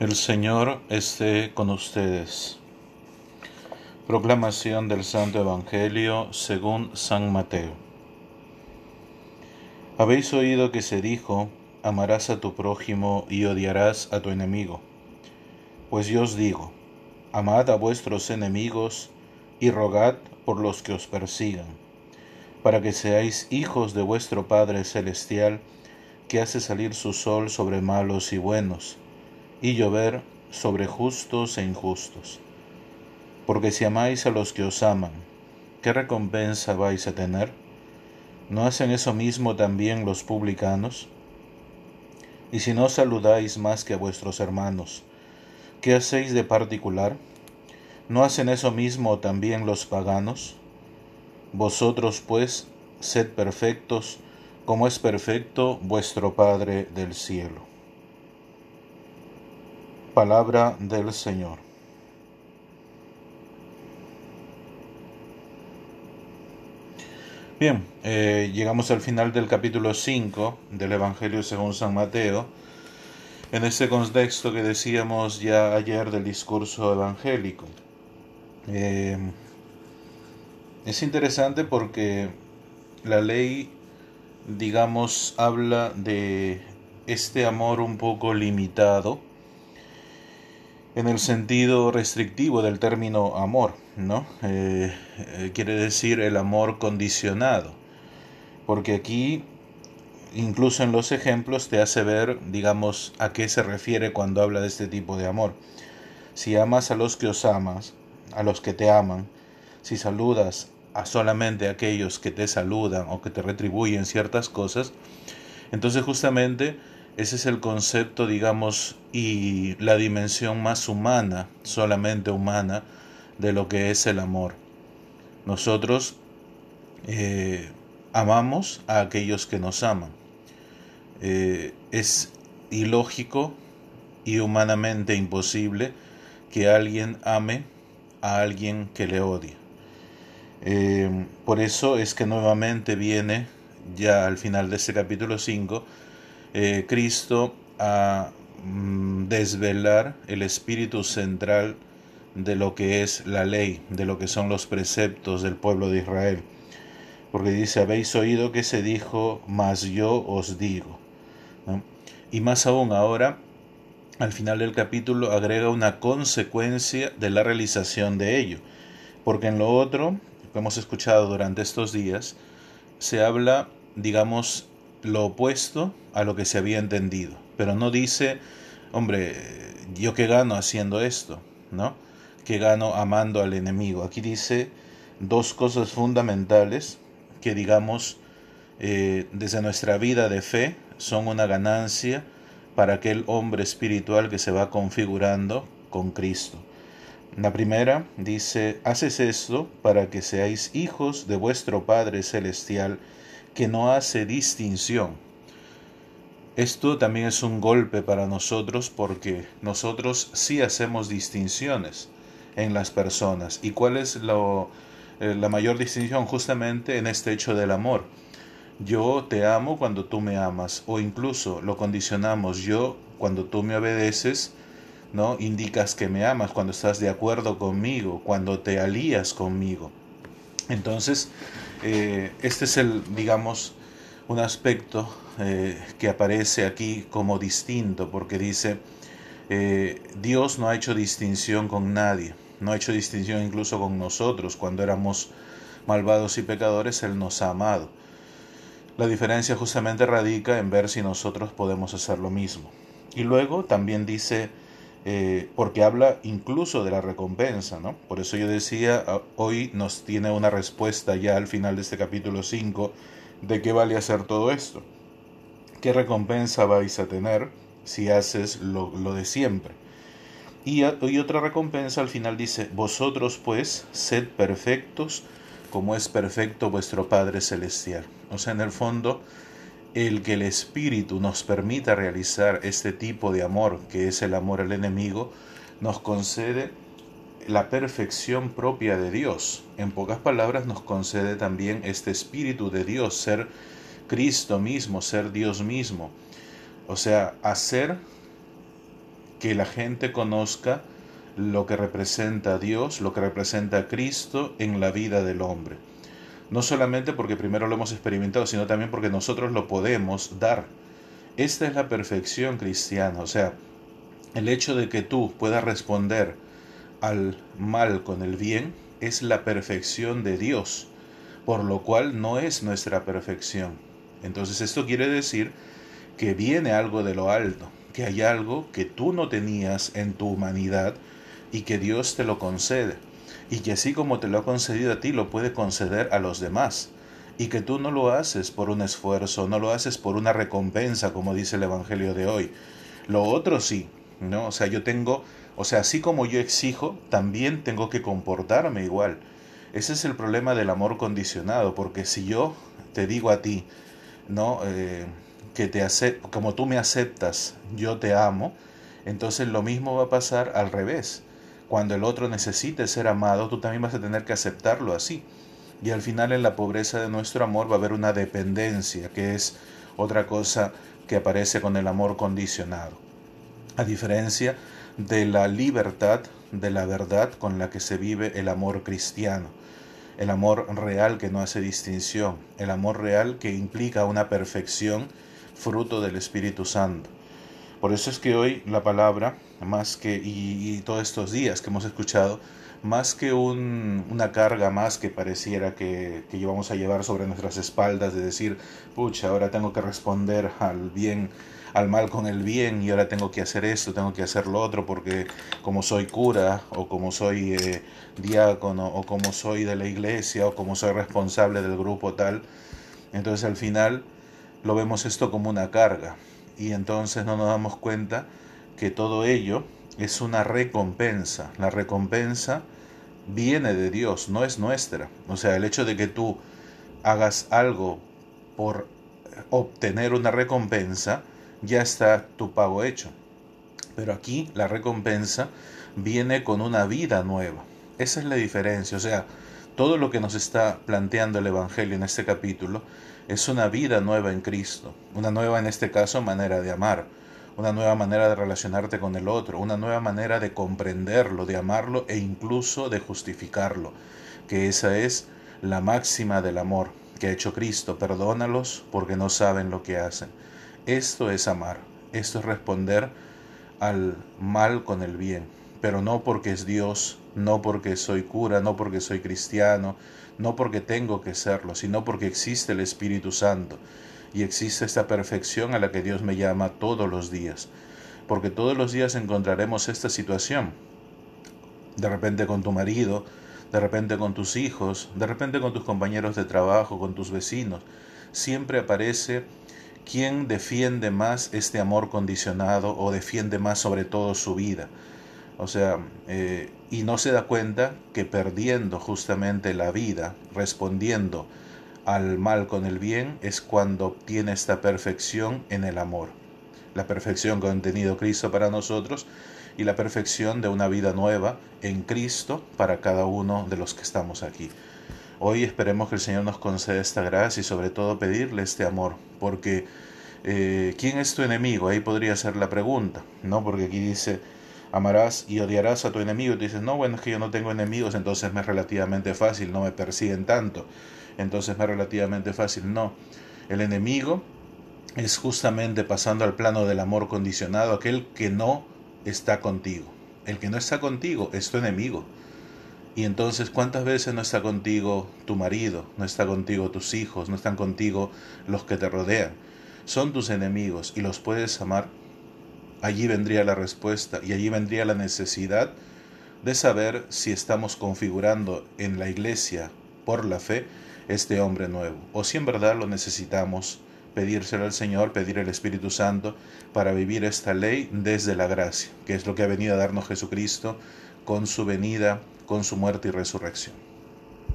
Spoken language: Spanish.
El Señor esté con ustedes. Proclamación del Santo Evangelio según San Mateo. Habéis oído que se dijo, amarás a tu prójimo y odiarás a tu enemigo. Pues yo os digo, amad a vuestros enemigos y rogad por los que os persigan, para que seáis hijos de vuestro Padre Celestial, que hace salir su sol sobre malos y buenos y llover sobre justos e injustos. Porque si amáis a los que os aman, ¿qué recompensa vais a tener? ¿No hacen eso mismo también los publicanos? Y si no saludáis más que a vuestros hermanos, ¿qué hacéis de particular? ¿No hacen eso mismo también los paganos? Vosotros pues sed perfectos, como es perfecto vuestro Padre del cielo. Palabra del Señor. Bien, eh, llegamos al final del capítulo 5 del Evangelio según San Mateo, en ese contexto que decíamos ya ayer del discurso evangélico. Eh, es interesante porque la ley, digamos, habla de este amor un poco limitado, en el sentido restrictivo del término amor, ¿no? Eh, eh, quiere decir el amor condicionado, porque aquí, incluso en los ejemplos, te hace ver, digamos, a qué se refiere cuando habla de este tipo de amor. Si amas a los que os amas, a los que te aman, si saludas a solamente aquellos que te saludan o que te retribuyen ciertas cosas, entonces justamente ese es el concepto, digamos, y la dimensión más humana, solamente humana, de lo que es el amor. Nosotros eh, amamos a aquellos que nos aman. Eh, es ilógico y humanamente imposible que alguien ame a alguien que le odia. Eh, por eso es que nuevamente viene, ya al final de este capítulo 5, eh, Cristo a mm, desvelar el espíritu central de lo que es la ley, de lo que son los preceptos del pueblo de Israel. Porque dice, habéis oído que se dijo, mas yo os digo. Y más aún ahora, al final del capítulo, agrega una consecuencia de la realización de ello. Porque en lo otro, que hemos escuchado durante estos días, se habla, digamos, lo opuesto a lo que se había entendido. Pero no dice, hombre, yo qué gano haciendo esto, ¿no? ¿Qué gano amando al enemigo? Aquí dice dos cosas fundamentales que digamos eh, desde nuestra vida de fe son una ganancia para aquel hombre espiritual que se va configurando con Cristo. La primera dice, haces esto para que seáis hijos de vuestro Padre Celestial, que no hace distinción. Esto también es un golpe para nosotros porque nosotros sí hacemos distinciones en las personas. ¿Y cuál es lo, eh, la mayor distinción? Justamente en este hecho del amor. Yo te amo cuando tú me amas o incluso lo condicionamos yo cuando tú me obedeces, ¿no? Indicas que me amas cuando estás de acuerdo conmigo, cuando te alías conmigo. Entonces, eh, este es el, digamos, un aspecto eh, que aparece aquí como distinto, porque dice, eh, Dios no ha hecho distinción con nadie, no ha hecho distinción incluso con nosotros, cuando éramos malvados y pecadores, Él nos ha amado. La diferencia justamente radica en ver si nosotros podemos hacer lo mismo. Y luego también dice, eh, porque habla incluso de la recompensa, ¿no? Por eso yo decía, ah, hoy nos tiene una respuesta ya al final de este capítulo 5 de qué vale hacer todo esto. ¿Qué recompensa vais a tener si haces lo, de siempre? Y, y otra recompensa al final dice, vosotros pues sed perfectos como es perfecto vuestro Padre Celestial. O sea, en el fondo, el que el Espíritu nos permita realizar este tipo de amor, que es el amor al enemigo, nos concede la perfección propia de Dios. En pocas palabras, nos concede también este Espíritu de Dios, ser Cristo mismo, ser Dios mismo. O sea, hacer que la gente conozca lo que representa a Dios, lo que representa a Cristo en la vida del hombre. No solamente porque primero lo hemos experimentado, sino también porque nosotros lo podemos dar. Esta es la perfección cristiana, o sea, el hecho de que tú puedas responder al mal con el bien es la perfección de Dios, por lo cual no es nuestra perfección. Entonces esto quiere decir que viene algo de lo alto, que hay algo que tú no tenías en tu humanidad y que Dios te lo concede, y que así como te lo ha concedido a ti, lo puede conceder a los demás, y que tú no lo haces por un esfuerzo, no lo haces por una recompensa, como dice el Evangelio de hoy. Lo otro sí, ¿no? O sea, yo tengo, o sea, así como yo exijo, también tengo que comportarme igual. Ese es el problema del amor condicionado, porque si yo te digo a ti, ¿no? Eh, que te como tú me aceptas, yo te amo, entonces lo mismo va a pasar al revés. Cuando el otro necesite ser amado, tú también vas a tener que aceptarlo así. Y al final en la pobreza de nuestro amor va a haber una dependencia, que es otra cosa que aparece con el amor condicionado. A diferencia de la libertad, de la verdad con la que se vive el amor cristiano el amor real que no hace distinción, el amor real que implica una perfección fruto del Espíritu Santo. Por eso es que hoy la palabra, más que, y, todos estos días que hemos escuchado, más que una carga más que pareciera que, que llevamos a llevar sobre nuestras espaldas, de decir, pucha, ahora tengo que responder al bien al mal con el bien y ahora tengo que hacer esto, tengo que hacer lo otro porque como soy cura o como soy eh, diácono o como soy de la iglesia o como soy responsable del grupo tal, entonces al final lo vemos esto como una carga. Y entonces no nos damos cuenta que todo ello es una recompensa. La recompensa viene de Dios, no es nuestra. O sea, el hecho de que tú hagas algo por obtener una recompensa ya está tu pago hecho. Pero aquí la recompensa viene con una vida nueva. Esa es la diferencia. O sea, todo lo que nos está planteando el Evangelio en este capítulo es una vida nueva en Cristo. Una nueva, en este caso, manera de amar. Una nueva manera de relacionarte con el otro. Una nueva manera de comprenderlo, de amarlo e incluso de justificarlo. Que esa es la máxima del amor que ha hecho Cristo. Perdónalos porque no saben lo que hacen. Esto es amar, esto es responder al mal con el bien, pero no porque es Dios, no porque soy cura, no porque soy cristiano, no porque tengo que serlo, sino porque existe el Espíritu Santo y existe esta perfección a la que Dios me llama todos los días, porque todos los días encontraremos esta situación, de repente con tu marido, de repente con tus hijos, de repente con tus compañeros de trabajo, con tus vecinos, siempre aparece ¿Quién defiende más este amor condicionado o defiende más sobre todo su vida? O sea, eh, y no se da cuenta que perdiendo justamente la vida, respondiendo al mal con el bien, es cuando obtiene esta perfección en el amor. La perfección que ha tenido Cristo para nosotros y la perfección de una vida nueva en Cristo para cada uno de los que estamos aquí. Hoy esperemos que el Señor nos conceda esta gracia y sobre todo pedirle este amor, porque eh, ¿quién es tu enemigo? Ahí podría ser la pregunta, ¿no? Porque aquí dice, amarás y odiarás a tu enemigo. Y tú dices, no, bueno, es que yo no tengo enemigos, entonces me es relativamente fácil, no me persiguen tanto, entonces me es relativamente fácil. No, el enemigo es justamente pasando al plano del amor condicionado, aquel que no está contigo. El que no está contigo es tu enemigo. Y entonces, ¿cuántas veces no está contigo tu marido, no está contigo tus hijos, no están contigo los que te rodean? Son tus enemigos y los puedes amar. Allí vendría la respuesta y allí vendría la necesidad de saber si estamos configurando en la iglesia por la fe este hombre nuevo o si en verdad lo necesitamos pedírselo al Señor, pedir el Espíritu Santo para vivir esta ley desde la gracia, que es lo que ha venido a darnos Jesucristo con su venida con su muerte y resurrección.